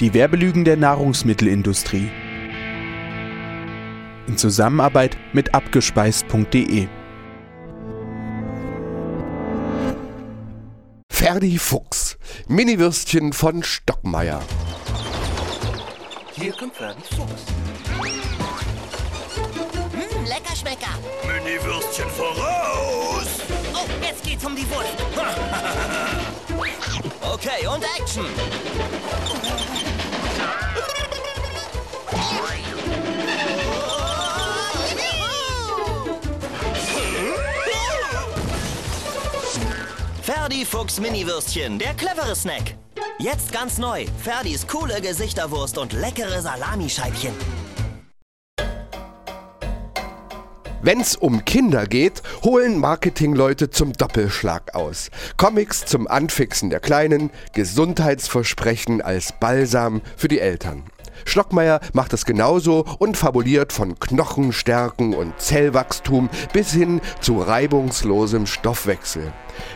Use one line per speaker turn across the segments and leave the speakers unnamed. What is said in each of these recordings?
Die Werbelügen der Nahrungsmittelindustrie. In Zusammenarbeit mit abgespeist.de.
Ferdi Fuchs. Miniwürstchen von Stockmeier.
Hier kommt Ferdi Fuchs.
Mmh, lecker Schmecker.
Mini-Würstchen voraus!
Oh, jetzt geht's um die Wurst.
Okay, und Action! Ferdi Fuchs Mini-Würstchen, der clevere Snack. Jetzt ganz neu. Ferdis coole Gesichterwurst und leckere Salamischeibchen.
Wenn's um Kinder geht, holen Marketingleute zum Doppelschlag aus. Comics zum Anfixen der Kleinen, Gesundheitsversprechen als Balsam für die Eltern. Stockmeier macht es genauso und fabuliert von Knochenstärken und Zellwachstum bis hin zu reibungslosem Stoffwechsel.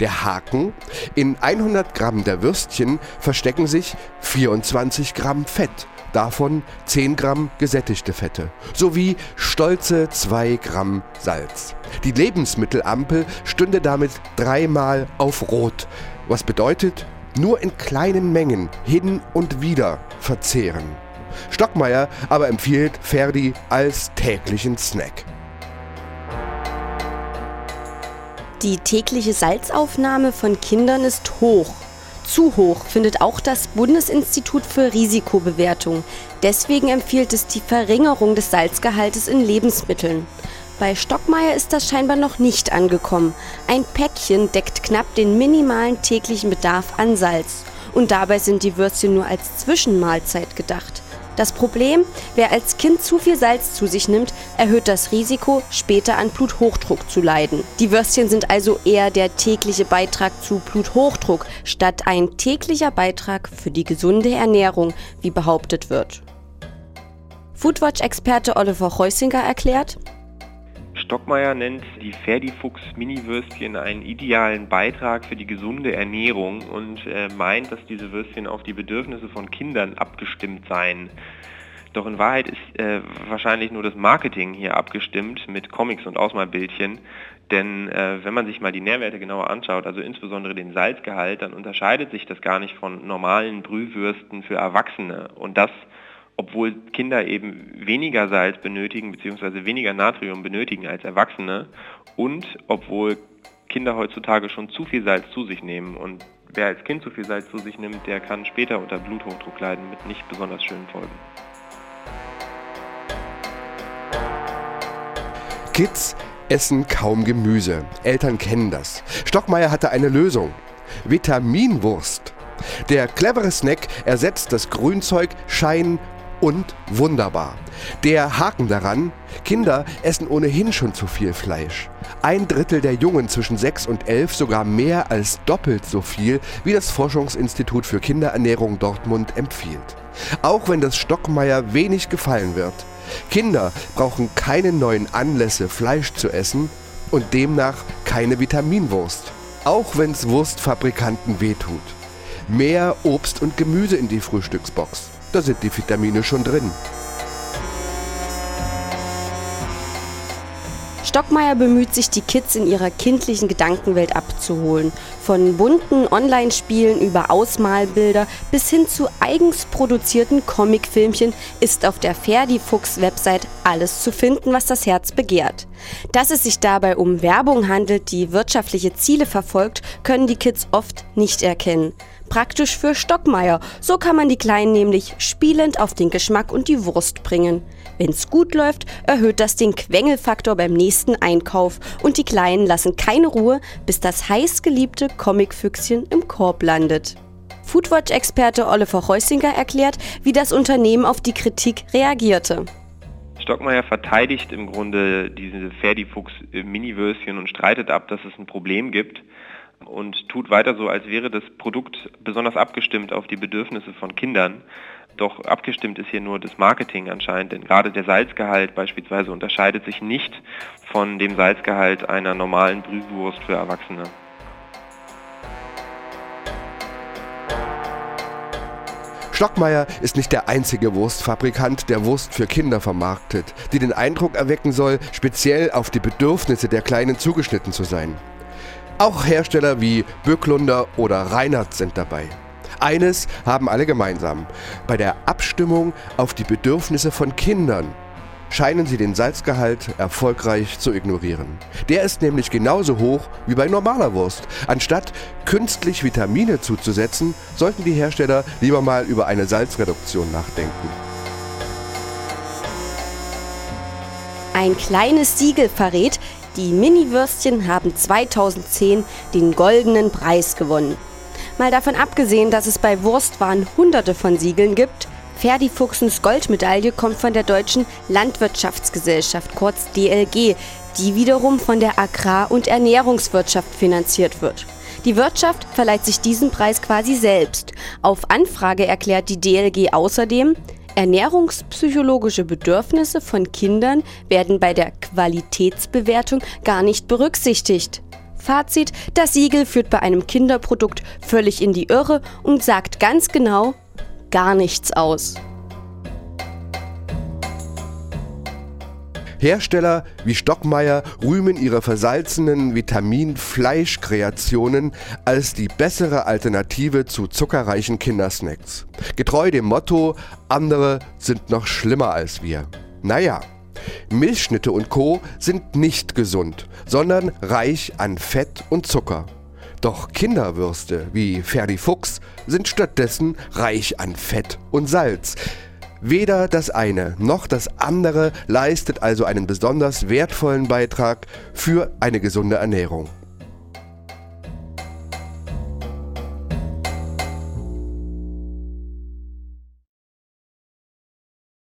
Der Haken? In 100 Gramm der Würstchen verstecken sich 24 Gramm Fett. Davon 10 Gramm gesättigte Fette sowie stolze 2 Gramm Salz. Die Lebensmittelampel stünde damit dreimal auf Rot, was bedeutet, nur in kleinen Mengen hin und wieder verzehren. Stockmeier aber empfiehlt Ferdi als täglichen Snack.
Die tägliche Salzaufnahme von Kindern ist hoch. Zu hoch findet auch das Bundesinstitut für Risikobewertung. Deswegen empfiehlt es die Verringerung des Salzgehaltes in Lebensmitteln. Bei Stockmeier ist das scheinbar noch nicht angekommen. Ein Päckchen deckt knapp den minimalen täglichen Bedarf an Salz. Und dabei sind die Würstchen nur als Zwischenmahlzeit gedacht. Das Problem, wer als Kind zu viel Salz zu sich nimmt, erhöht das Risiko, später an Bluthochdruck zu leiden. Die Würstchen sind also eher der tägliche Beitrag zu Bluthochdruck statt ein täglicher Beitrag für die gesunde Ernährung, wie behauptet wird. Foodwatch-Experte Oliver Heusinger erklärt,
Stockmeier nennt die Ferdi-Fuchs Mini-Würstchen einen idealen Beitrag für die gesunde Ernährung und äh, meint, dass diese Würstchen auf die Bedürfnisse von Kindern abgestimmt seien. Doch in Wahrheit ist äh, wahrscheinlich nur das Marketing hier abgestimmt mit Comics und Ausmalbildchen. Denn äh, wenn man sich mal die Nährwerte genauer anschaut, also insbesondere den Salzgehalt, dann unterscheidet sich das gar nicht von normalen Brühwürsten für Erwachsene. Und das obwohl Kinder eben weniger Salz benötigen bzw. weniger Natrium benötigen als Erwachsene und obwohl Kinder heutzutage schon zu viel Salz zu sich nehmen und wer als Kind zu viel Salz zu sich nimmt, der kann später unter Bluthochdruck leiden mit nicht besonders schönen Folgen.
Kids essen kaum Gemüse. Eltern kennen das. Stockmeier hatte eine Lösung. Vitaminwurst. Der clevere Snack ersetzt das Grünzeug Schein und wunderbar. Der Haken daran, Kinder essen ohnehin schon zu viel Fleisch. Ein Drittel der Jungen zwischen 6 und 11 sogar mehr als doppelt so viel, wie das Forschungsinstitut für Kinderernährung Dortmund empfiehlt. Auch wenn das Stockmeier wenig gefallen wird. Kinder brauchen keine neuen Anlässe, Fleisch zu essen und demnach keine Vitaminwurst. Auch wenn's Wurstfabrikanten wehtut. Mehr Obst und Gemüse in die Frühstücksbox da sind die Vitamine schon drin.
Stockmeier bemüht sich, die Kids in ihrer kindlichen Gedankenwelt abzuholen. Von bunten Online-Spielen über Ausmalbilder bis hin zu eigens produzierten Comicfilmchen ist auf der Ferdi-Fuchs-Website alles zu finden, was das Herz begehrt. Dass es sich dabei um Werbung handelt, die wirtschaftliche Ziele verfolgt, können die Kids oft nicht erkennen. Praktisch für Stockmeier, so kann man die Kleinen nämlich spielend auf den Geschmack und die Wurst bringen. Wenn's gut läuft, erhöht das den Quengelfaktor beim nächsten Einkauf und die Kleinen lassen keine Ruhe, bis das heißgeliebte Comicfüchschen im Korb landet. Foodwatch-Experte Oliver Heusinger erklärt, wie das Unternehmen auf die Kritik reagierte.
Stockmeier verteidigt im Grunde diese Ferdifuchs Mini-Würstchen und streitet ab, dass es ein Problem gibt und tut weiter so, als wäre das Produkt besonders abgestimmt auf die Bedürfnisse von Kindern. Doch abgestimmt ist hier nur das Marketing anscheinend, denn gerade der Salzgehalt beispielsweise unterscheidet sich nicht von dem Salzgehalt einer normalen Brühwurst für Erwachsene.
Stockmeier ist nicht der einzige Wurstfabrikant, der Wurst für Kinder vermarktet, die den Eindruck erwecken soll, speziell auf die Bedürfnisse der Kleinen zugeschnitten zu sein. Auch Hersteller wie Böcklunder oder Reinhardt sind dabei. Eines haben alle gemeinsam. Bei der Abstimmung auf die Bedürfnisse von Kindern scheinen sie den Salzgehalt erfolgreich zu ignorieren. Der ist nämlich genauso hoch wie bei normaler Wurst. Anstatt künstlich Vitamine zuzusetzen, sollten die Hersteller lieber mal über eine Salzreduktion nachdenken.
Ein kleines Siegel verrät, die Mini-Würstchen haben 2010 den goldenen Preis gewonnen. Mal davon abgesehen, dass es bei Wurstwaren hunderte von Siegeln gibt, Ferdi-Fuchsens Goldmedaille kommt von der Deutschen Landwirtschaftsgesellschaft, kurz DLG, die wiederum von der Agrar- und Ernährungswirtschaft finanziert wird. Die Wirtschaft verleiht sich diesen Preis quasi selbst. Auf Anfrage erklärt die DLG außerdem, Ernährungspsychologische Bedürfnisse von Kindern werden bei der Qualitätsbewertung gar nicht berücksichtigt. Fazit, das Siegel führt bei einem Kinderprodukt völlig in die Irre und sagt ganz genau gar nichts aus.
Hersteller wie Stockmeier rühmen ihre versalzenen Vitamin-Fleischkreationen als die bessere Alternative zu zuckerreichen Kindersnacks. Getreu dem Motto, andere sind noch schlimmer als wir. Naja, Milchschnitte und Co. sind nicht gesund, sondern reich an Fett und Zucker. Doch Kinderwürste wie Ferdi Fuchs sind stattdessen reich an Fett und Salz. Weder das eine noch das andere leistet also einen besonders wertvollen Beitrag für eine gesunde Ernährung.